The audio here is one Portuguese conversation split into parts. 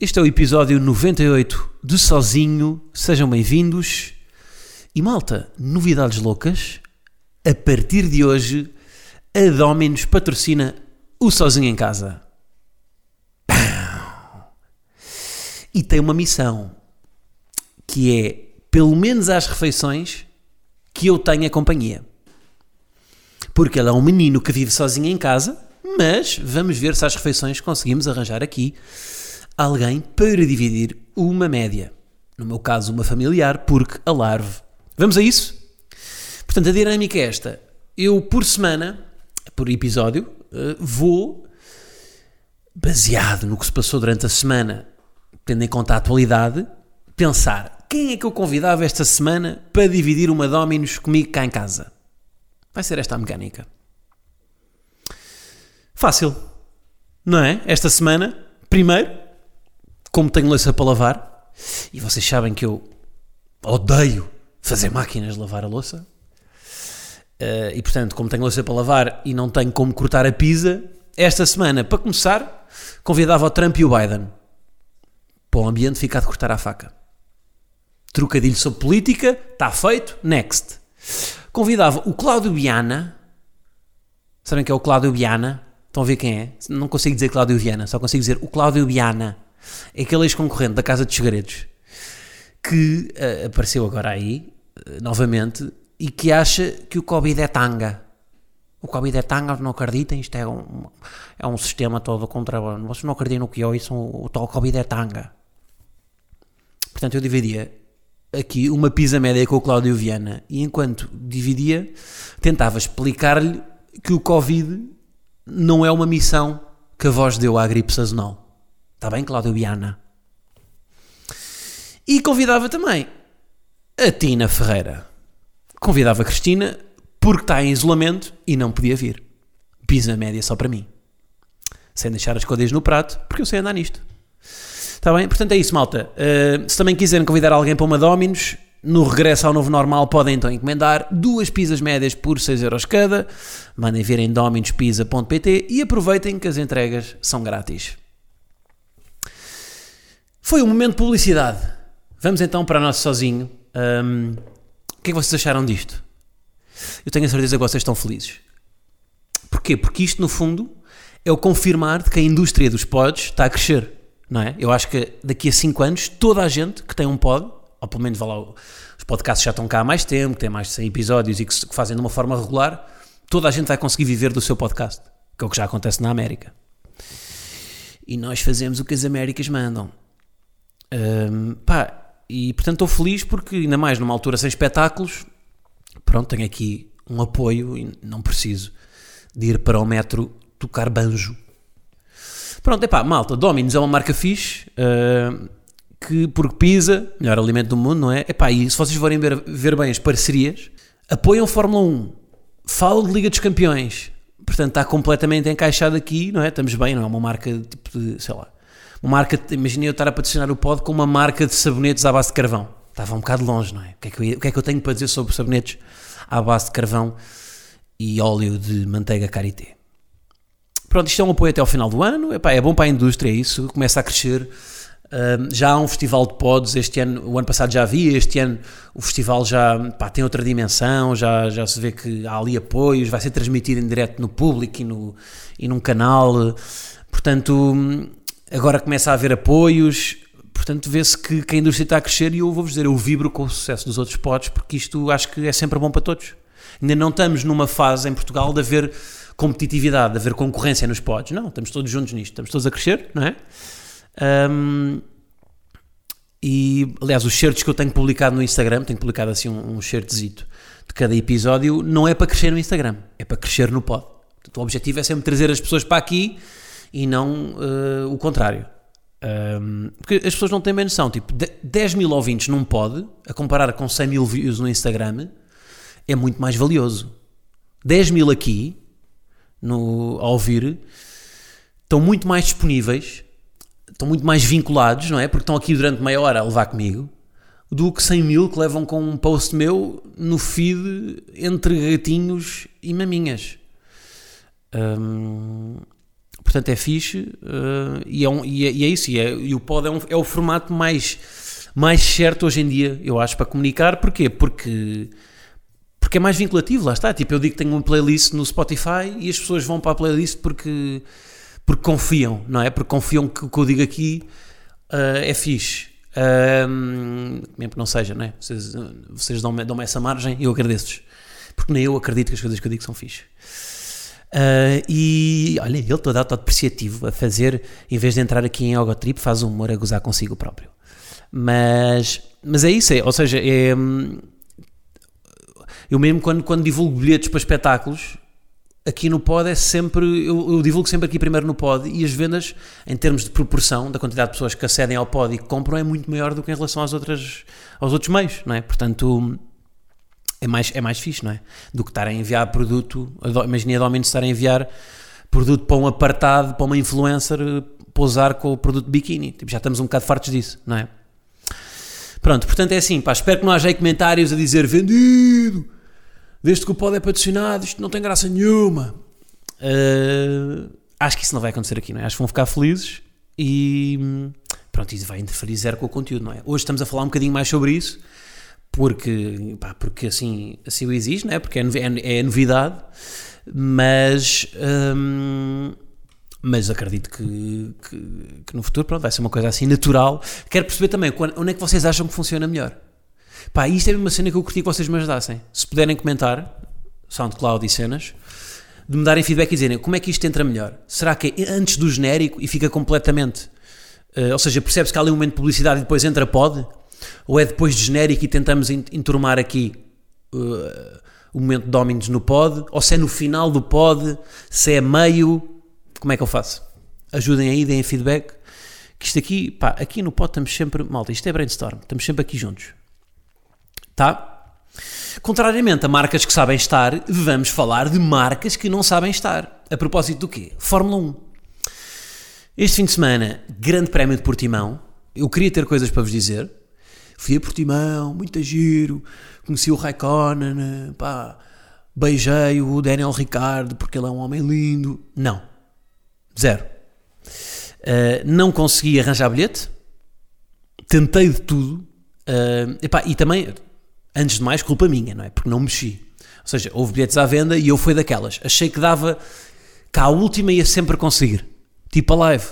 Este é o episódio 98 de Sozinho. Sejam bem-vindos. E malta, novidades loucas. A partir de hoje, a Dominus patrocina o Sozinho em Casa. E tem uma missão que é, pelo menos às refeições, que eu tenha companhia. Porque ele é um menino que vive sozinho em casa, mas vamos ver se às refeições conseguimos arranjar aqui alguém para dividir uma média. No meu caso, uma familiar, porque a larve. Vamos a isso? Portanto, a dinâmica é esta. Eu, por semana, por episódio, eh, vou, baseado no que se passou durante a semana, tendo em conta a atualidade, pensar quem é que eu convidava esta semana para dividir uma Dominus comigo cá em casa. Vai ser esta a mecânica. Fácil, não é? Esta semana, primeiro, como tenho louça para lavar, e vocês sabem que eu odeio fazer máquinas de lavar a louça, eh, e portanto, como tenho louça para lavar e não tenho como cortar a pizza, esta semana, para começar, convidava o Trump e o Biden para o ambiente ficar de cortar a faca. Trocadilho sobre política, está feito, next. Convidava o Cláudio Viana, sabem que é o Cláudio Viana? Estão a ver quem é? Não consigo dizer Cláudio Viana, só consigo dizer o Cláudio Viana. É aquele ex-concorrente da Casa dos Segredos que uh, apareceu agora aí, uh, novamente, e que acha que o Covid é tanga. O Covid é tanga, não acreditem, isto é um, é um sistema todo contra. Vocês não acreditam no que é isso, o tal Covid é tanga. Portanto, eu dividia aqui uma pizza média com o Cláudio Viana e enquanto dividia, tentava explicar-lhe que o Covid não é uma missão que a voz deu à gripe sazonal. Está bem, Cláudio Viana? E convidava também a Tina Ferreira. Convidava a Cristina porque está em isolamento e não podia vir. Pisa média só para mim. Sem deixar as coisas no prato, porque eu sei andar nisto. Está bem? Portanto é isso, malta. Uh, se também quiserem convidar alguém para uma Dominos, no regresso ao novo normal podem então encomendar duas pizzas médias por 6 euros cada. Mandem ver em dominospizza.pt e aproveitem que as entregas são grátis. Foi um momento de publicidade. Vamos então para o nosso sozinho. Um, o que é que vocês acharam disto? Eu tenho a certeza que vocês estão felizes. Porquê? Porque isto, no fundo, é o confirmar de que a indústria dos pods está a crescer. Não é? Eu acho que daqui a 5 anos, toda a gente que tem um pod, ou pelo menos lá, os podcasts já estão cá há mais tempo, têm mais de 100 episódios e que, que fazem de uma forma regular, toda a gente vai conseguir viver do seu podcast, que é o que já acontece na América. E nós fazemos o que as Américas mandam. Um, pá, e portanto estou feliz porque, ainda mais numa altura sem espetáculos, pronto, tenho aqui um apoio e não preciso de ir para o metro tocar banjo. Pronto, é pá, malta, Dominos é uma marca fixe, uh, que porque pisa, melhor alimento do mundo, não é? Epá, e se vocês forem ver, ver bem as parcerias, apoiam Fórmula 1, falam de Liga dos Campeões, portanto está completamente encaixado aqui, não é? Estamos bem, não é uma marca tipo de, sei lá, uma marca, imagina eu estar a patrocinar o pod com uma marca de sabonetes à base de carvão. Estava um bocado longe, não é? O que é que eu, o que é que eu tenho para dizer sobre sabonetes à base de carvão e óleo de manteiga karité? Pronto, isto é um apoio até ao final do ano, Epá, é bom para a indústria isso, começa a crescer. Já há um festival de pods, este ano, o ano passado já havia, este ano o festival já pá, tem outra dimensão, já, já se vê que há ali apoios, vai ser transmitido em direto no público e, no, e num canal, portanto agora começa a haver apoios, portanto vê-se que, que, a indústria está a crescer e eu vou-vos dizer, eu vibro com o sucesso dos outros pods porque isto acho que é sempre bom para todos. Ainda não estamos numa fase em Portugal de haver competitividade, de haver concorrência nos pods, não, estamos todos juntos nisto, estamos todos a crescer, não é? Um, e, aliás, os shirts que eu tenho publicado no Instagram, tenho publicado assim um, um shirtzito de cada episódio, não é para crescer no Instagram, é para crescer no pod. Portanto, o objetivo é sempre trazer as pessoas para aqui e não uh, o contrário. Um, porque as pessoas não têm bem noção. Tipo, 10 mil ouvintes num pod, a comparar com 100 mil views no Instagram, é muito mais valioso. 10 mil aqui, no, a ouvir, estão muito mais disponíveis, estão muito mais vinculados, não é? Porque estão aqui durante meia hora a levar comigo, do que 100 mil que levam com um post meu no feed entre gatinhos e maminhas. Um, portanto, é fixe uh, e, é um, e, é, e, é, isso. E, é, e o pod é, um, é, o formato mais, mais certo hoje em dia, eu acho, para comunicar. Porquê? Porque, porque é mais vinculativo, lá está. Tipo, eu digo que tenho uma playlist no Spotify e as pessoas vão para a playlist porque, porque confiam, não é? Porque confiam que o que eu digo aqui uh, é fixe. Um, mesmo que não seja, não é? Vocês, vocês dão-me dão essa margem e eu agradeço-vos. Porque nem eu acredito que as coisas que eu digo são fixe. Uh, e olha, ele todo autodepreciativo a fazer, em vez de entrar aqui em Yoga Trip, faz um humor a gozar consigo próprio. Mas, mas é isso, é, ou seja, é, eu mesmo quando, quando divulgo bilhetes para espetáculos, aqui no pod é sempre, eu, eu, divulgo sempre aqui primeiro no pod e as vendas, em termos de proporção da quantidade de pessoas que acedem ao pod e que compram, é muito maior do que em relação às outras, aos outros meios, não é? Portanto é mais, é mais fixe, não é? Do que estar a enviar produto, imagina a estar a enviar produto para um apartado, para uma influencer eh, pousar com o produto de biquíni. Tipo, já estamos um bocado fartos disso, não é? Pronto, portanto é assim, pá, espero que não haja aí comentários a dizer vendido, desde que o pod é patrocinado, isto não tem graça nenhuma. Uh, acho que isso não vai acontecer aqui, não é? Acho que vão ficar felizes e hum, pronto, isso vai interferir zero com o conteúdo, não é? Hoje estamos a falar um bocadinho mais sobre isso porque, pá, porque assim, assim o existe, não é? porque é, é, é novidade, mas, hum, mas acredito que, que, que, no futuro pronto, vai ser uma coisa assim natural. Quero perceber também quando, onde é que vocês acham que funciona melhor. Pá, isto é uma cena que eu curti que vocês me ajudassem. Se puderem comentar, SoundCloud e cenas, de me darem feedback e dizerem como é que isto entra melhor. Será que é antes do genérico e fica completamente. Uh, ou seja, percebe-se que há ali um momento de publicidade e depois entra pod? Ou é depois de genérico e tentamos enturmar aqui uh, o momento de Dominos no pod? Ou se é no final do pod? Se é meio? Como é que eu faço? Ajudem aí, deem feedback. Que isto aqui, pá, aqui no pod estamos sempre, malta, isto é brainstorm, estamos sempre aqui juntos. Tá? Contrariamente a marcas que sabem estar, vamos falar de marcas que não sabem estar. A propósito do quê? Fórmula 1. Este fim de semana, Grande Prémio de Portimão. Eu queria ter coisas para vos dizer, Fui a Portimão, muito giro, conheci o Raikkonen, pá, beijei o Daniel Ricardo porque ele é um homem lindo. Não, zero. Uh, não consegui arranjar bilhete, tentei de tudo, uh, epá, e também, antes de mais, culpa minha, não é? Porque não mexi. Ou seja, houve bilhetes à venda e eu fui daquelas. Achei que dava, cá a última ia sempre conseguir. Tipo a live.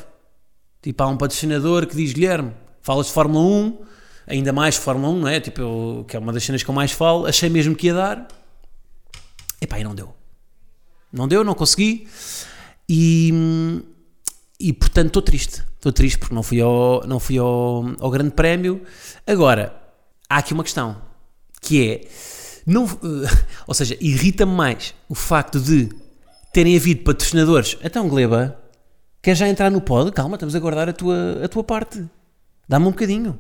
Tipo, há um patrocinador que diz: Guilherme, falas de Fórmula 1, ainda mais Fórmula 1, não é? Tipo, eu, que é uma das cenas que eu mais falo, achei mesmo que ia dar. Epá, e não deu. Não deu, não consegui. E, e portanto estou triste. Estou triste porque não fui, ao, não fui ao, ao Grande Prémio. Agora, há aqui uma questão que é. Não, ou seja, irrita-me mais o facto de terem havido patrocinadores. Então, Gleba, quer já entrar no pod? Calma, estamos a guardar a tua, a tua parte. Dá-me um bocadinho.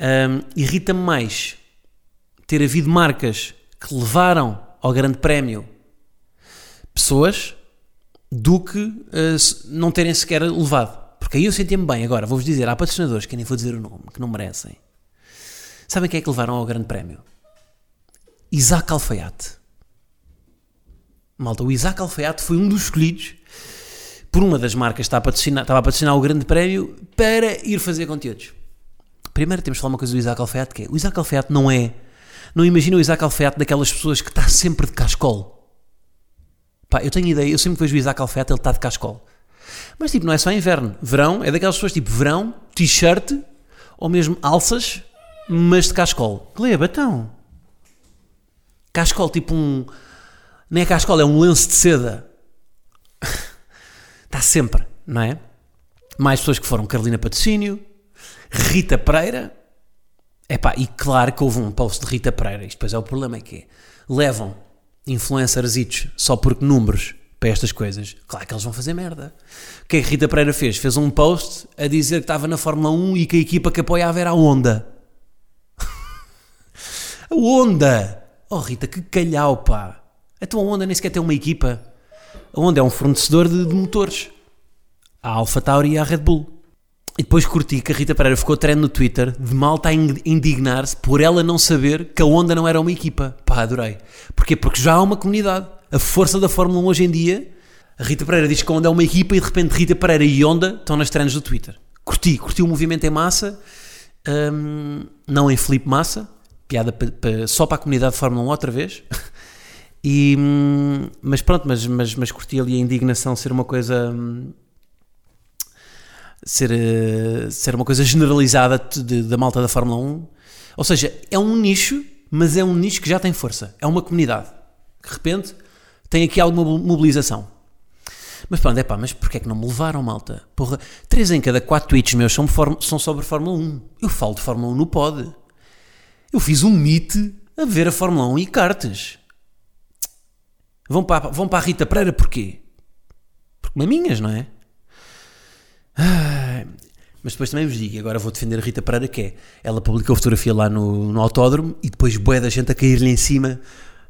Um, Irrita-me mais ter havido marcas que levaram ao Grande Prémio pessoas do que uh, não terem sequer levado. Porque aí eu sentia-me bem. Agora, vou-vos dizer, há patrocinadores que nem vou dizer o nome, que não merecem. Sabem quem é que levaram ao Grande Prémio? Isaac Alfaiate. Malta, o Isaac Alfaiate foi um dos escolhidos por uma das marcas que estava a patrocinar, estava a patrocinar o Grande Prémio para ir fazer conteúdos. Primeiro temos de falar uma coisa do Isaac Alfaiate, que é, o Isaac Alfaiate não é, não imagina o Isaac Alfaiate daquelas pessoas que está sempre de cascol. Pá, eu tenho ideia, eu sempre vejo o Isaac Alfaiate, ele está de cascol. Mas tipo, não é só inverno. Verão é daquelas pessoas tipo verão, t-shirt ou mesmo alças, mas de cascol. Gleba, então. Cascol, tipo um. Nem é cascol, é um lenço de seda. está sempre, não é? Mais pessoas que foram Carolina Patrocínio, Rita Pereira. Epá, e claro que houve um post de Rita Pereira. Isto depois é o problema, é que é, levam influencers só porque números para estas coisas, claro que eles vão fazer merda. O que é que Rita Pereira fez? Fez um post a dizer que estava na Fórmula 1 e que a equipa que apoiava era a Honda. a Honda! Oh Rita, que calhau, pá! Então a Honda nem sequer tem uma equipa. A Honda é um fornecedor de, de motores. A Alpha Tauri e a Red Bull. E depois curti que a Rita Pereira ficou trend no Twitter de malta a indignar-se por ela não saber que a Honda não era uma equipa. Pá, adorei. Porquê? Porque já há uma comunidade. A força da Fórmula 1 hoje em dia, a Rita Pereira diz que a Honda é uma equipa e de repente Rita Pereira e Honda estão nas trends do Twitter. Curti, curti o movimento em massa, hum, não em Felipe Massa, piada só para a comunidade de Fórmula 1 outra vez. E, hum, mas pronto, mas, mas, mas curti ali a indignação ser uma coisa. Hum, ser, uh, ser uma coisa generalizada da malta da Fórmula 1. Ou seja, é um nicho, mas é um nicho que já tem força. É uma comunidade. De repente tem aqui alguma mobilização. Mas pronto, é pá, mas porquê é que não me levaram, malta? Porra, 3 em cada 4 tweets meus são, são sobre Fórmula 1. Eu falo de Fórmula 1 no pod. Eu fiz um meet a ver a Fórmula 1 e cartas. Vão para, vão para a Rita Pereira porquê? Porque maminhas, não é? Mas depois também vos digo, agora vou defender a Rita Pereira, que é, ela publicou a fotografia lá no, no autódromo e depois boé da gente a cair-lhe em cima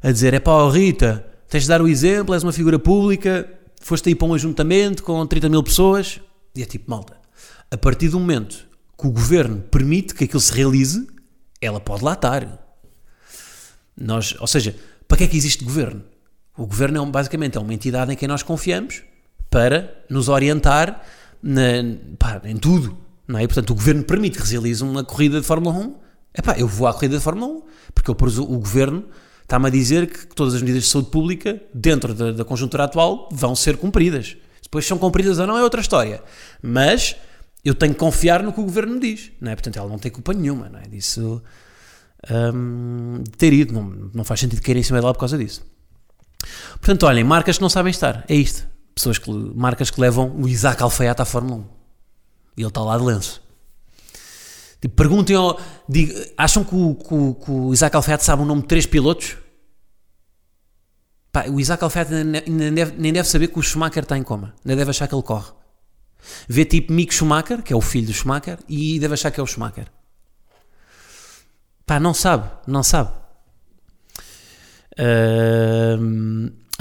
a dizer, é pá, oh, Rita, tens de dar o exemplo, és uma figura pública, foste aí para um ajuntamento com 30 mil pessoas, e é tipo, malta, a partir do momento que o governo permite que aquilo se realize, ela pode lá estar. Nós, ou seja, para que é que existe governo? O governo é um, basicamente é uma entidade em quem nós confiamos para nos orientar na, pá, em tudo. Não é? E, portanto, o governo permite que realize uma corrida de Fórmula 1. Epá, eu vou à corrida de Fórmula 1, porque eu, o governo está-me a dizer que todas as medidas de saúde pública, dentro da, da conjuntura atual, vão ser cumpridas. Depois são cumpridas ou não é outra história. Mas eu tenho que confiar no que o governo me diz. Não é? Portanto, ela não tem culpa nenhuma não é? disso um, ter ido. Não, não faz sentido cair em cima dela por causa disso. Portanto, olhem, marcas que não sabem estar. É isto pessoas que, marcas que levam o Isaac Alfaiate à Fórmula 1 e ele está lá de lenço. Tipo, perguntem ao, digo, acham que o, que, que o, Isaac Alfaiate sabe o nome de três pilotos? Pá, o Isaac Alfaiate nem deve, saber que o Schumacher está em coma, nem deve achar que ele corre. Vê tipo Mick Schumacher, que é o filho do Schumacher, e deve achar que é o Schumacher. Pá, não sabe, não sabe.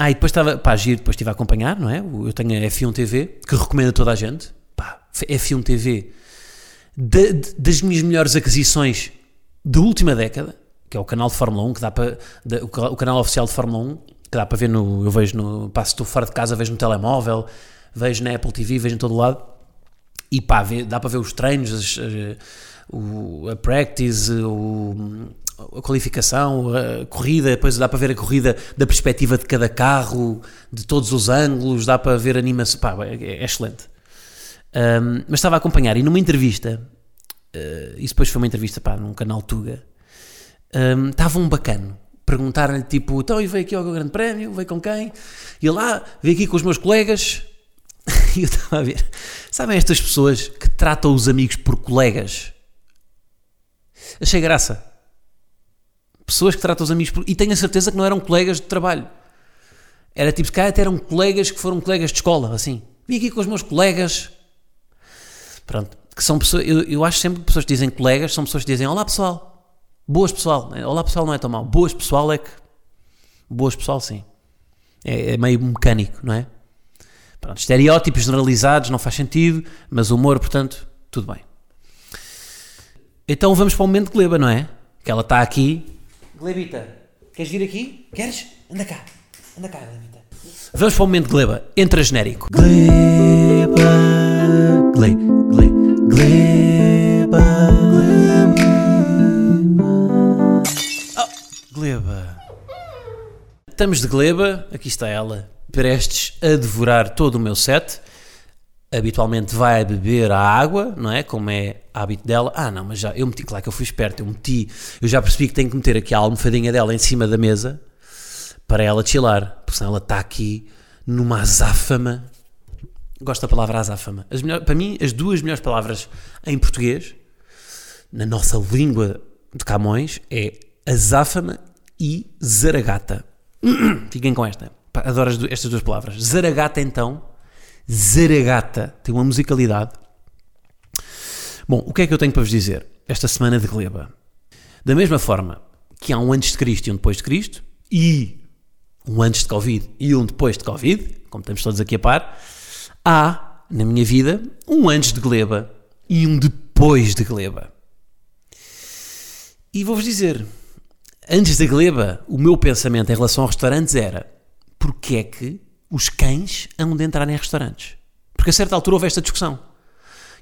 Ah, e depois estava, pá, giro, depois estive a acompanhar, não é? Eu tenho a F1 TV, que recomendo a toda a gente. Pá, F1 TV, de, de, das minhas melhores aquisições da última década, que é o canal de Fórmula 1, que dá para, o, canal oficial de Fórmula 1, que dá para ver no, eu vejo no, pá, se estou fora de casa, vejo no telemóvel, vejo na Apple TV, vejo em todo lado. E pá, vê, dá para ver os treinos, as, as, o, a practice, o, a qualificação, a corrida, depois dá para ver a corrida da perspectiva de cada carro, de todos os ângulos, dá para ver animação, pá, é, é excelente. Um, mas estava a acompanhar e numa entrevista, uh, isso depois foi uma entrevista pá, num canal Tuga, um, estava um bacano, perguntaram-lhe tipo, então e veio aqui ao Grande Prémio, veio com quem? E ele, ah, veio aqui com os meus colegas, e eu estava a ver, sabem estas pessoas que tratam os amigos por colegas? Achei graça pessoas que tratam os amigos por... e tenho a certeza que não eram colegas de trabalho. Era tipo, se calhar até eram colegas que foram colegas de escola, assim. Vim aqui com os meus colegas. Pronto. Que são pessoas, eu, eu acho sempre que pessoas que dizem colegas são pessoas que dizem olá pessoal. Boas pessoal. Olá pessoal não é tão mal. Boas pessoal é que. Boas pessoal, sim. É, é meio mecânico, não é? Pronto, estereótipos generalizados não faz sentido, mas humor, portanto, tudo bem. Então vamos para o momento de Gleba, não é? Que ela está aqui Glebita, queres vir aqui? Queres? Anda cá. Anda cá, Glebita. Vamos para o momento de Gleba. Entra genérico. Gleba. Gle, gle, Gleba. Gleba. Oh, Gleba. Estamos de Gleba. Aqui está ela. Prestes a devorar todo o meu set habitualmente vai beber a água, não é? Como é hábito dela. Ah, não, mas já, eu meti, claro que eu fui esperto, eu meti, eu já percebi que tenho que meter aqui a almofadinha dela em cima da mesa para ela chilar, porque senão ela está aqui numa azáfama. Gosto da palavra azáfama. As melhor, para mim, as duas melhores palavras em português, na nossa língua de Camões, é azáfama e zaragata. Fiquem com esta. Adoro estas duas palavras. Zaragata, então. Zaragata. Tem uma musicalidade. Bom, o que é que eu tenho para vos dizer esta semana de Gleba? Da mesma forma que há um antes de Cristo e um depois de Cristo, e um antes de Covid e um depois de Covid, como estamos todos aqui a par, há, na minha vida, um antes de Gleba e um depois de Gleba. E vou-vos dizer, antes da Gleba, o meu pensamento em relação aos restaurantes era porque é que os cães hão de entrar em restaurantes? Porque a certa altura houve esta discussão.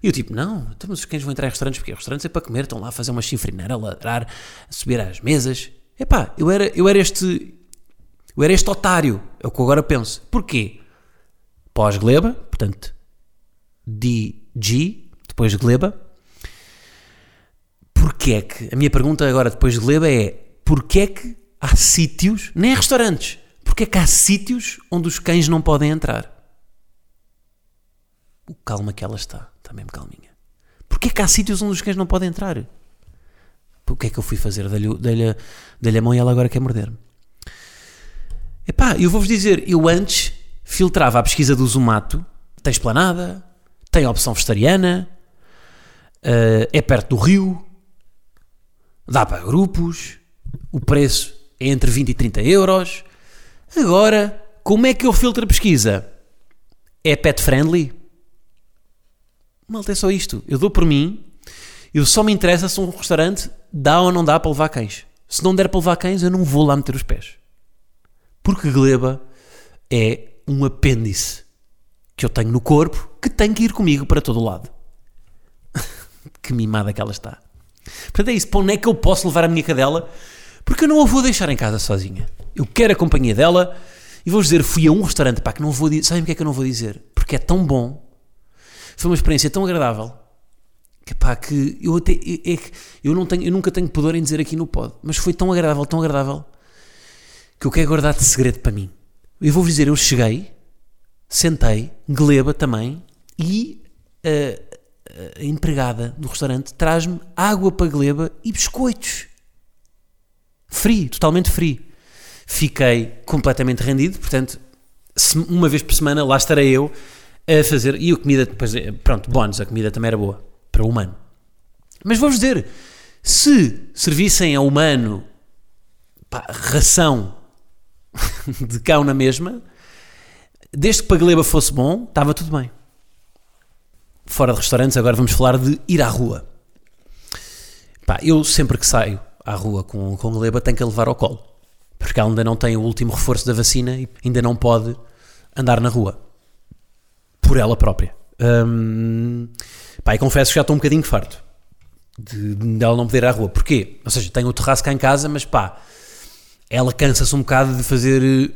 E eu tipo, não, então, mas os cães vão entrar em restaurantes porque restaurantes é para comer, estão lá a fazer uma chifrineira, a ladrar, a subir às mesas. Epá, eu era, eu era este eu era este otário, é o que eu agora penso. Porquê? Pós-gleba, portanto, DG, depois de gleba. Porquê é que, a minha pergunta agora depois de gleba é, porquê é que há sítios, nem é restaurantes, porquê é que há sítios onde os cães não podem entrar? O calma que ela está, está mesmo calminha. Porquê é que há sítios onde os cães não podem entrar? O que é que eu fui fazer? Dei-lhe dei dei a mão e ela agora quer morder-me. Epá, eu vou-vos dizer, eu antes filtrava a pesquisa do Zumato, tem esplanada, tem opção vegetariana, eh, é perto do rio, dá para grupos, o preço é entre 20 e 30 euros. Agora, como é que eu filtro a pesquisa? É pet friendly? Malta, é só isto. Eu dou por mim, eu só me interessa se um restaurante dá ou não dá para levar cães. Se não der para levar cães, eu não vou lá meter os pés. Porque gleba é um apêndice que eu tenho no corpo que tem que ir comigo para todo o lado. que mimada que ela está. Portanto é isso. Para onde é que eu posso levar a minha cadela? Porque eu não a vou deixar em casa sozinha. Eu quero a companhia dela e vou dizer, fui a um restaurante, pá, que não vou dizer. Sabem porque é que eu não vou dizer? Porque é tão bom. Foi uma experiência tão agradável que pá, que eu até é, é que eu não tenho, eu nunca tenho pudor em dizer aqui no pod, mas foi tão agradável, tão agradável que eu quero guardar de segredo para mim. Eu vou-vos dizer, eu cheguei, sentei, gleba também, e a, a empregada do restaurante traz-me água para gleba e biscoitos. Free, totalmente free. Fiquei completamente rendido, portanto, uma vez por semana lá estarei eu a fazer. E a comida, depois, eh, pronto, bónus, a comida também era boa para o humano. Mas vou-vos dizer, se servissem a humano pá, ração de cão na mesma, desde que para gleba fosse bom, estava tudo bem. Fora de restaurantes, agora vamos falar de ir à rua. Pá, eu sempre que saio à rua com, com gleba tenho que a levar ao colo. Porque ela ainda não tem o último reforço da vacina e ainda não pode andar na rua. Por ela própria. Hum, pá, e confesso que já estou um bocadinho farto de, de ela não poder ir à rua. Porquê? Ou seja, tenho o terraço cá em casa, mas pá, ela cansa-se um bocado de fazer eh,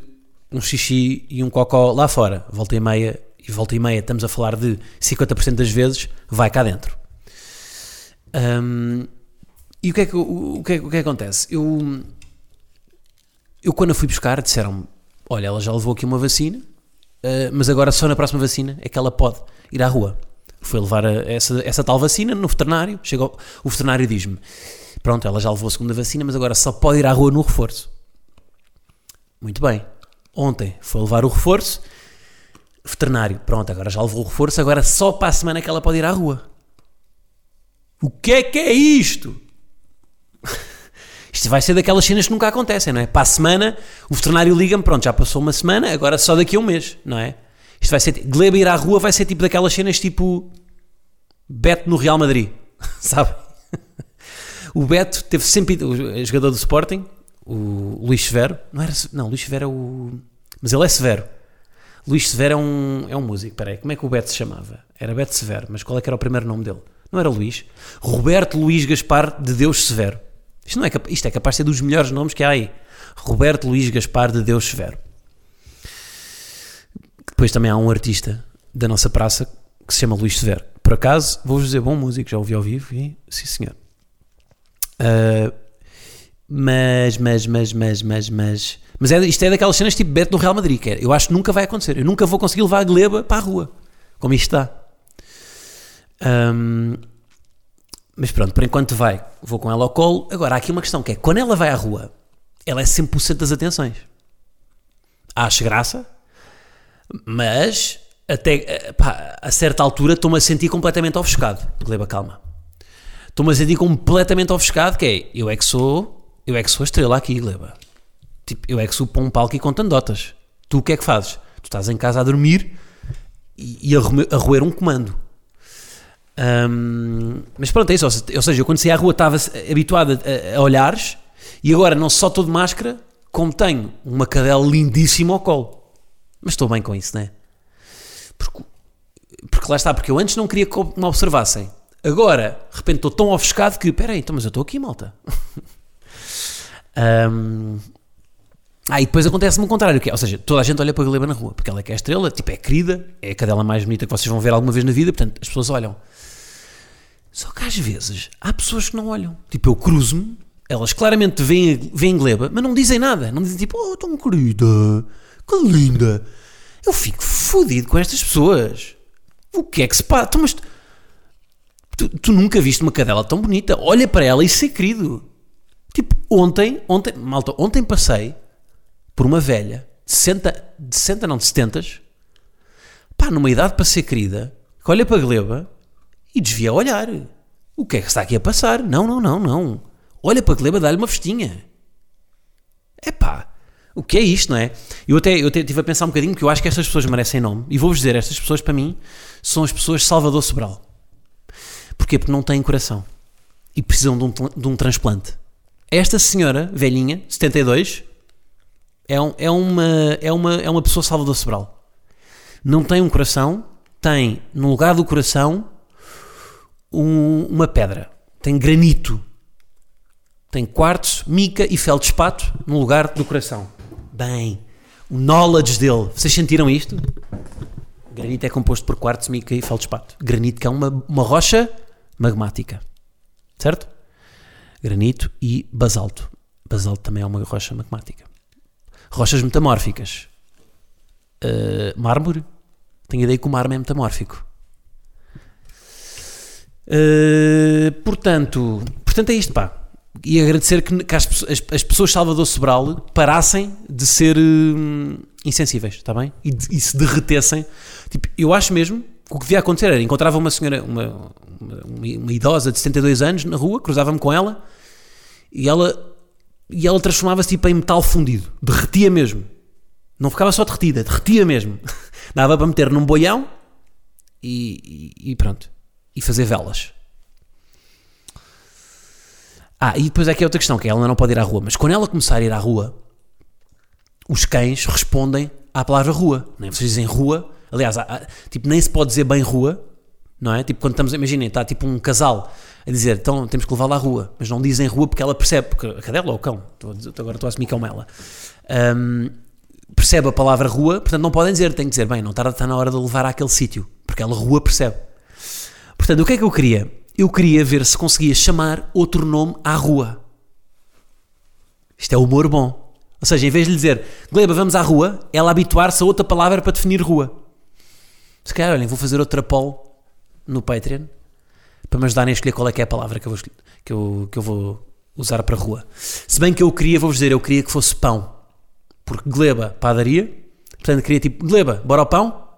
um xixi e um cocó lá fora. Volta e meia, e volta e meia, estamos a falar de 50% das vezes, vai cá dentro. Hum, e o que, é que, o, o que é, o que é que acontece? Eu, eu quando a fui buscar, disseram-me: Olha, ela já levou aqui uma vacina, eh, mas agora só na próxima vacina é que ela pode ir à rua. Foi levar a- essa, essa tal vacina no veterinário. Chegou, o veterinário diz-me: Pronto, ela já levou a segunda vacina, mas agora só pode ir à rua no reforço. Muito bem. Ontem foi levar o reforço. Veterinário, pronto, agora já levou o reforço, agora só para a semana é que ela pode ir à rua. O que é que é isto? Isto vai ser daquelas cenas que nunca acontecem, não é? Para a semana, o veterinário liga-me, pronto, já passou uma semana, agora só daqui a um mês, não é? Isto vai ser. Gleba ir à rua vai ser tipo daquelas cenas tipo. Beto no Real Madrid, sabe? O Beto teve sempre. O jogador do Sporting, o Luís Severo, não era. Não, Luís Severo é o. Mas ele é Severo. Luís Severo é um, é um músico, peraí, como é que o Beto se chamava? Era Beto Severo, mas qual é que era o primeiro nome dele? Não era Luís? Roberto Luís Gaspar de Deus Severo. Isto, não é, isto é capaz de ser dos melhores nomes que há aí. Roberto Luís Gaspar de Deus Severo. Depois também há um artista da nossa praça que se chama Luís Severo. Por acaso, vou-vos dizer, bom músico, já ouvi ao vivo e sim senhor. Ah, mas, mas, mas, mas, mas, mas. Mas é, isto é daquelas cenas tipo Beto no Real Madrid, que é, eu acho que nunca vai acontecer. Eu nunca vou conseguir levar a Gleba para a rua, como isto está. Ahm, mas pronto, por enquanto vai. Vou com ela ao colo. Agora, há aqui uma questão que é, quando ela vai à rua, ela é sempre o centro das atenções. acho graça, mas até eh, pá, a certa altura estou-me a sentir completamente ofuscado. Gleba, calma. Estou-me a sentir completamente ofuscado, que é, eu é que sou, eu é que sou a estrela aqui, Gleba. Tipo, eu é que sou para um palco e com tandotas. Tu o que é que fazes? Tu estás em casa a dormir e, e a roer um comando. Hum, mas pronto, é isso. Ou se- Ou seja, eu quando saí à rua estava habituado a, a olhares e agora não só estou de máscara, como tenho uma cadela lindíssima ao colo. Mas estou bem com isso, não é? Porque, porque lá está, porque eu antes não queria que me observassem. Agora, de repente, estou tão ofuscado que, peraí, então, mas eu estou aqui, malta. Hum, ah, e depois acontece-me o contrário, que é, ou seja, toda a gente olha para a Gleba na rua, porque ela é que é a estrela, tipo, é querida, é a cadela mais bonita que vocês vão ver alguma vez na vida, portanto, as pessoas olham. Só que às vezes há pessoas que não olham. Tipo, eu cruzo-me, elas claramente veem, veem Gleba, mas não dizem nada. Não dizem tipo, oh, tão querida, que linda. Eu fico fodido com estas pessoas. O que é que se passa? Então, mas tu, tu nunca viste uma cadela tão bonita. Olha para ela e ser querido. Tipo, ontem, ontem, malta, ontem passei por uma velha de 60, de 60 não, de 70, pá, numa idade para ser querida, que olha para a Gleba e desvia a olhar. O que é que está aqui a passar? Não, não, não, não. Olha para a Gleba, dá-lhe uma festinha. É pá, o que é isto, não é? Eu até, eu até estive a pensar um bocadinho, porque eu acho que estas pessoas merecem nome. E vou-vos dizer, estas pessoas para mim são as pessoas Salvador Sobral. Porquê? Porque não têm coração. E precisam de um, de um transplante. Esta senhora, velhinha, 72, é, um, é, uma, é, uma, é uma pessoa Salvador Sobral. Não tem um coração, tem no lugar do coração um- uma pedra. Tem granito. Tem quartzo, mica e feldspato no lugar do coração. Bem, o knowledge dele. Vocês sentiram isto? Granito é composto por quartzo, mica e feldspato. Granito que é uma, uma rocha magmática. Certo? Granito e basalto. Basalto também é uma rocha magmática. Rochas metamórficas. Uh, mármore. Tenho a ideia que o mármore é metamórfico. Uh, portanto, portanto, é isto, pá. E agradecer que, que as, as- as pessoas Salvador Sobral parassem de ser hum, insensíveis, está bem? E, de- e se derretessem. Tipo, eu acho mesmo que o que devia acontecer era encontrava uma senhora, uma, uma- uma idosa de 72 anos na rua, cruzava-me com ela e ela, e ela transformava-se tipo em metal fundido, derretia mesmo. Não ficava só derretida, derretia mesmo. Dava para meter num boião e, e- e pronto. E fazer velas. Ah, e depois aqui é outra questão, que ela não pode ir à rua. Mas quando ela começar a ir à rua, os cães respondem à palavra rua. Né? Vocês dizem rua. Aliás, há- há- tipo, nem se pode dizer bem rua, não é? Tipo, quando estamos, imaginem, está tipo um casal a dizer, então temos que levá-la à rua. Mas não dizem rua porque ela percebe, porque a cadela ou o cão, agora estou a assumir que é ela. Hum, percebe a palavra rua, portanto não podem dizer, tem que dizer, bem, não está, está na hora de levar àquele sítio, porque ela rua percebe. Portanto, o que é que eu queria? Eu queria ver se conseguia chamar outro nome à rua. Isto é humor bom. Ou seja, em vez de lhe dizer, Gleba, vamos à rua, ela habituar-se a outra palavra para definir rua. Se calhar, olhem, vou fazer outra poll no Patreon para me ajudarem a escolher qual é que é a palavra que eu vou, que eu, que eu vou usar para rua. Se bem que eu queria, vou-vos dizer, eu queria que fosse pão. Porque Gleba, padaria. Portanto, queria tipo, Gleba, bora ao pão?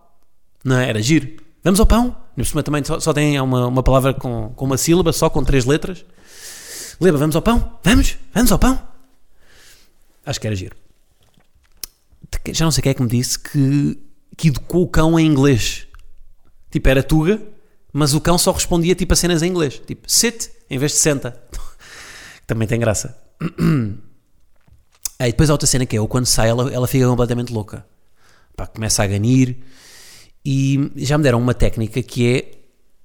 Não? Era giro. Vamos ao pão? No cima também só, só tem uma, uma palavra com, com uma sílaba, só com três letras. Gleba, vamos ao pão? Vamos? Vamos ao pão? Acho que era giro. Já não sei quem é que me disse que, que educou o cão em inglês. Tipo, era Tuga, mas o cão só respondia tipo a cenas em inglês. Tipo, sit em vez de senta. Também tem graça. Aí depois há outra cena que é, eu quando sai ela, ela fica completamente louca. Pá, começa a ganir e já me deram uma técnica que é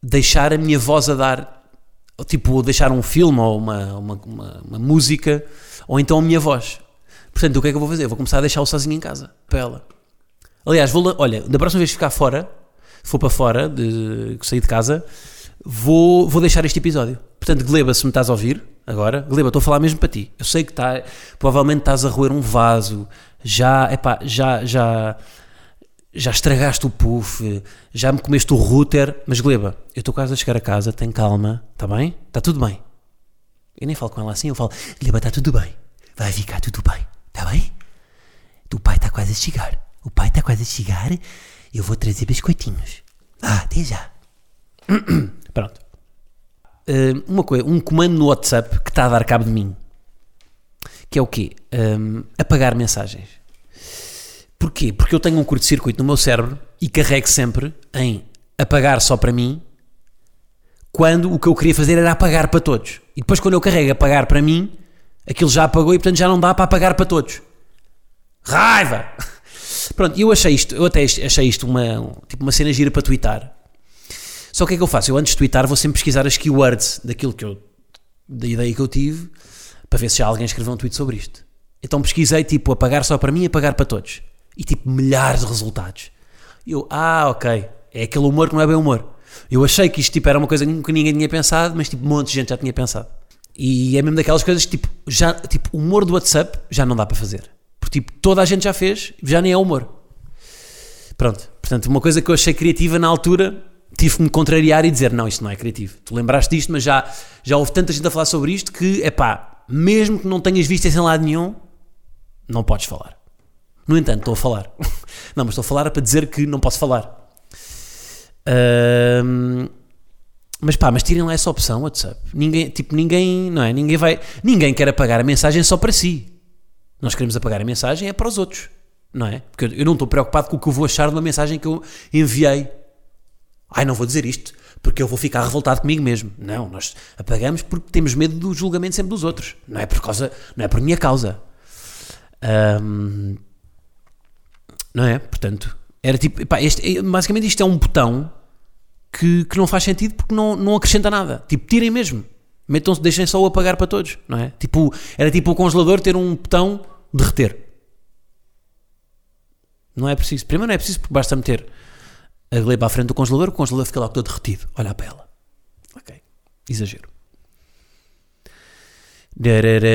deixar a minha voz a dar, ou tipo, deixar um filme ou uma, uma, uma, uma música, ou então a minha voz. Portanto, o que é que eu vou fazer? Vou começar a deixá-lo sozinho em casa, para ela. Aliás, vou, olha, da próxima vez que ficar fora, for para fora, de, que sair de casa, vou, vou deixar este episódio. Portanto, Gleba, se me estás a ouvir agora, Gleba, estou a falar mesmo para ti. Eu sei que está, provavelmente estás a roer um vaso, já, epá, já, já, já estragaste o puff, já me comeste o router, mas Gleba, eu estou quase a chegar a casa, tem calma, está bem? Está tudo bem. Eu nem falo com ela assim, eu falo, Gleba, está tudo bem, vai ficar tudo bem, está bem? O pai está quase a chegar. O pai está quase a chegar. Eu vou trazer biscoitinhos. Ah, até já. Pronto. Uh, uma coisa, um comando no WhatsApp que está a dar cabo de mim. Que é o quê? Um, apagar mensagens. Porquê? Porque eu tenho um curto-circuito no meu cérebro e carrego sempre em apagar só para mim quando o que eu queria fazer era apagar para todos. E depois quando eu carrego apagar para mim, aquilo já apagou e portanto já não dá para apagar para todos. Raiva! Pronto, eu achei isto, eu até achei isto uma, tipo uma cena gira para twittar. Só o que é que eu faço? Eu antes de twittar vou sempre pesquisar as keywords daquilo que eu, da ideia que eu tive, para ver se já alguém escreveu um tweet sobre isto. Então pesquisei tipo apagar só para mim e apagar para todos. E tipo milhares de resultados. E eu, ah, ok, é aquele humor que não é bem humor. Eu achei que isto tipo, era uma coisa que ninguém tinha pensado, mas tipo um monte de gente já tinha pensado. E é mesmo daquelas coisas que tipo, já, tipo, humor do WhatsApp já não dá para fazer. Porque tipo, toda a gente já fez, já nem é humor. Pronto, portanto, uma coisa que eu achei criativa na altura, tive que me contrariar e dizer: não, isto não é criativo. Tu lembraste disto, mas já, já houve tanta gente a falar sobre isto que, é pá, mesmo que não tenhas visto isso em lado nenhum, não podes falar. No entanto, estou a falar. não, mas estou a falar para dizer que não posso falar. Um, mas pá, mas tirem lá essa opção, WhatsApp. Ninguém, tipo, ninguém, não é? Ninguém vai, ninguém quer apagar a mensagem só para si. Nós queremos apagar a mensagem é para os outros, não é? Porque eu não estou preocupado com o que eu vou achar de uma mensagem que eu enviei. Ai, não vou dizer isto, porque eu vou ficar revoltado comigo mesmo. Não, nós apagamos porque temos medo do julgamento sempre dos outros. Não é por causa, não é por minha causa. Um, não é? Portanto, era tipo, este, basicamente isto é um botão que, que não faz sentido porque não, não acrescenta nada. Tipo, tirem mesmo. Metam deixem só o apagar para todos, não é? Tipo, era tipo o congelador ter um botão derreter. Não é preciso. Primeiro não é preciso porque basta meter a lei para a frente do congelador, o congelador fica lá todo derretido. Olha para ela. Ok. Exagero.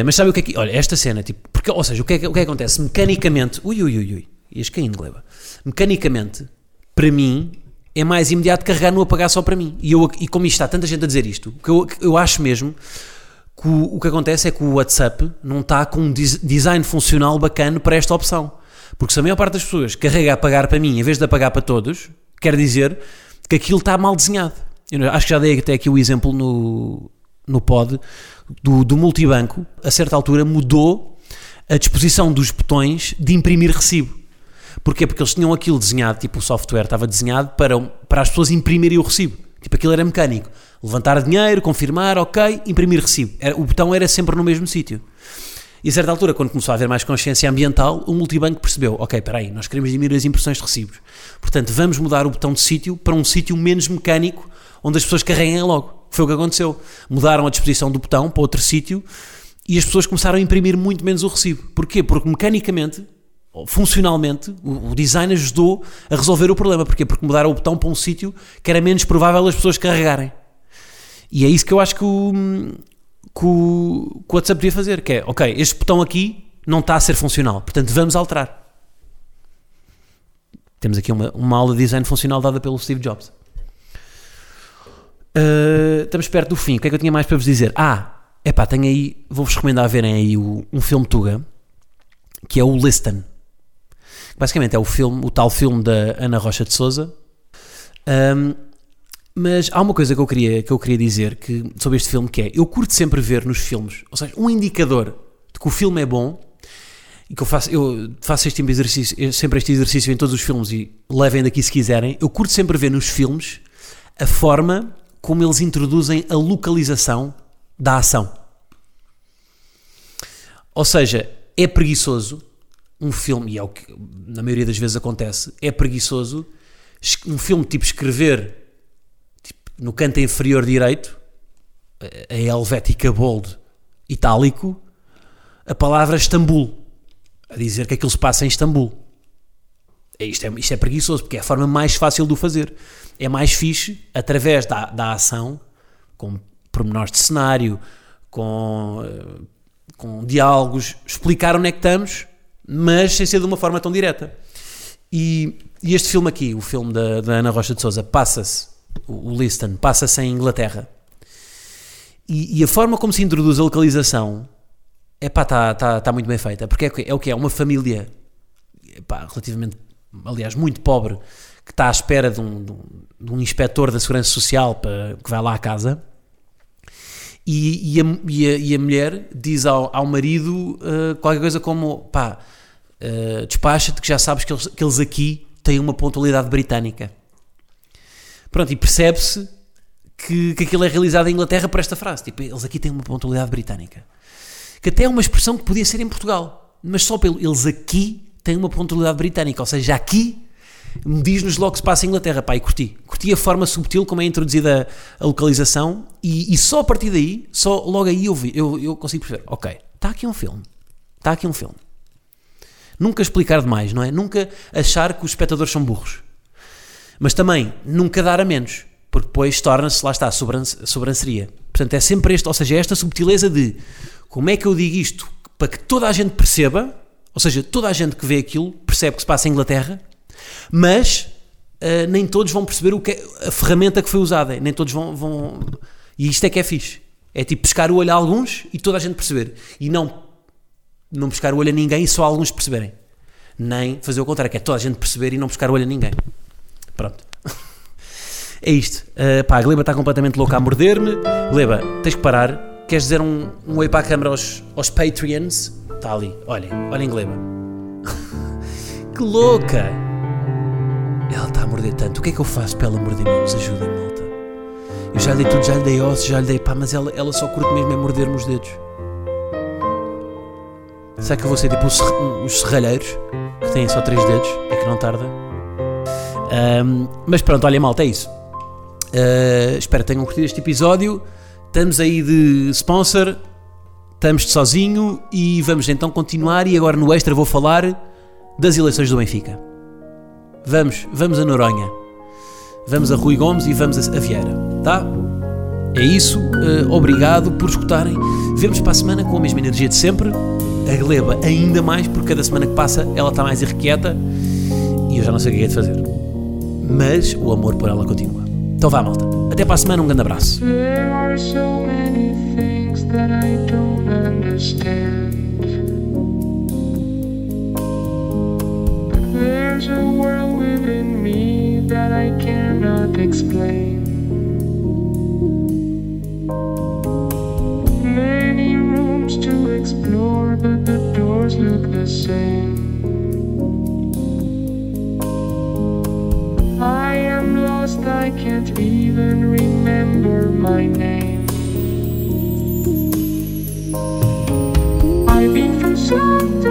Mas sabe o que é que. Olha, esta cena, tipo. Porque, ou seja, o que é o que, é que acontece? Mecanicamente. Ui, ui, ui, ui. Ias caindo, gleba. Mecanicamente, para mim, é mais imediato carregar no apagar só para mim. E, eu, e como está tanta gente a dizer isto, que eu, eu acho mesmo que o, o, que acontece é que o WhatsApp não está com um design funcional bacana para esta opção. Porque se a maior parte das pessoas carrega a apagar para mim em vez de apagar para todos, quer dizer que aquilo está mal desenhado. Eu acho que já dei até aqui o exemplo no, no pod do, do multibanco. A certa altura mudou a disposição dos botões de imprimir recibo. Porquê? Porque eles tinham aquilo desenhado, tipo o software estava desenhado para, para as pessoas imprimirem o recibo. Tipo, aquilo era mecânico. Levantar dinheiro, confirmar, ok, imprimir recibo. Era, o botão era sempre no mesmo sítio. E a certa altura, quando começou a haver mais consciência ambiental, o multibanco percebeu: ok, espera aí, nós queremos diminuir as impressões de recibos. Portanto, vamos mudar o botão de sítio para um sítio menos mecânico, onde as pessoas carreguem logo. Foi o que aconteceu. Mudaram a disposição do botão para outro sítio e as pessoas começaram a imprimir muito menos o recibo. Porquê? Porque mecanicamente funcionalmente, o, design ajudou a resolver o problema. Porquê? Porque mudaram o botão para um sítio que era menos provável as pessoas carregarem. E é isso que eu acho que o, que o, que o WhatsApp podia fazer, que é, ok, este botão aqui não está a ser funcional, portanto vamos alterar. Temos aqui uma, uma aula de design funcional dada pelo Steve Jobs. Uh, estamos perto do fim. O que é que eu tinha mais para vos dizer? Ah, é pá, tenho aí, vou-vos recomendar verem aí o, um filme Tuga, que é o Listen. Basicamente é o filme, o tal filme da Ana Rocha de Souza. Um, mas há uma coisa que eu queria, que eu queria dizer que, sobre este filme que é, eu curto sempre ver nos filmes, ou seja, um indicador de que o filme é bom, e que eu faço, eu faço este exercício, sempre este exercício em todos os filmes e levem daqui se quiserem, eu curto sempre ver nos filmes a forma como eles introduzem a localização da ação. Ou seja, é preguiçoso um filme, e é o que na maioria das vezes acontece, é preguiçoso um filme tipo escrever tipo, no canto inferior direito, a helvética bold itálico, a palavra Istambul, a dizer que aquilo se passa em Istambul. É, isto, é, isto é preguiçoso, porque é a forma mais fácil de o fazer. É mais fixe, através da, da ação, com pormenores de cenário, com, eh, com diálogos, explicar onde é que estamos mas sem ser de uma forma tão direta. E, e este filme aqui, o filme da, da Ana Rocha de Souza, passa-se, o, Liston, passa-se em Inglaterra. E, e, a forma como se introduz a localização, é pá, está tá, tá muito bem feita. Porque é, é o que é? Uma família pá, relativamente, aliás, muito pobre, que está à espera de um, de um, de um inspetor da Segurança Social para, que vai lá à casa. E, e, a, e, a, e a mulher diz ao, ao marido uh, qualquer coisa como: pá, uh, despacha-te que já sabes que eles, que eles aqui têm uma pontualidade britânica. Pronto, e percebe-se que, que aquilo é realizado em Inglaterra por esta frase: tipo, eles aqui têm uma pontualidade britânica. Que até é uma expressão que podia ser em Portugal, mas só pelo eles aqui têm uma pontualidade britânica, ou seja, aqui diz-nos logo que se passa em Inglaterra, pá, e curti. Curti a forma subtil como é introduzida a localização e, e só a partir daí, só logo aí eu, vi, eu, eu consigo perceber, ok, está aqui um filme, está aqui um filme. Nunca explicar demais, não é? Nunca achar que os espectadores são burros. Mas também nunca dar a menos, porque depois torna-se, lá está, sobranceria. Portanto, é sempre este, ou seja, é esta subtileza de como é que eu digo isto para que toda a gente perceba, ou seja, toda a gente que vê aquilo percebe que se passa em Inglaterra, mas uh, nem todos vão perceber o que é, a ferramenta que foi usada, nem todos vão, vão. E isto é que é fixe. É tipo pescar o olho a alguns e toda a gente perceber. E não, não pescar o olho a ninguém e só alguns perceberem. Nem fazer o contrário, que é toda a gente perceber e não pescar o olho a ninguém. Pronto. é isto. Uh, pá, a Gleba está completamente louca a morder-me. Gleba, tens que parar. Queres dizer um, um oi para a câmara aos, aos Patreons? Está ali. Olhem, olhem, Gleba. que louca! Ela está a morder tanto. O que é que eu faço para ela morder menos? Ajudem-me, malta. Eu já lhe dei tudo, já lhe dei ossos, já lhe dei pá, mas ela, ela só curte mesmo é morder-me os dedos. Será que eu vou ser tipo os, os serralheiros que têm só três dedos? É que não tarda. Um, mas pronto, olha, malta, é isso. Uh, espero que tenham curtido este episódio. Estamos aí de sponsor, estamos de sozinho e vamos então continuar. E agora no extra vou falar das eleições do Benfica. Vamos, vamos a Noronha. Vamos a Rui Gomes e vamos a Vieira, tá? É isso, uh, obrigado por escutarem. Vemos para a semana com a mesma energia de sempre. A Gleba ainda mais, porque cada semana que passa ela está mais irrequieta e eu já não sei o que é de fazer. Mas o amor por ela continua. Então vá, malta. Até para a semana, um grande abraço. There's a world within me that I cannot explain. Many rooms to explore, but the doors look the same. I am lost, I can't even remember my name. I've been for some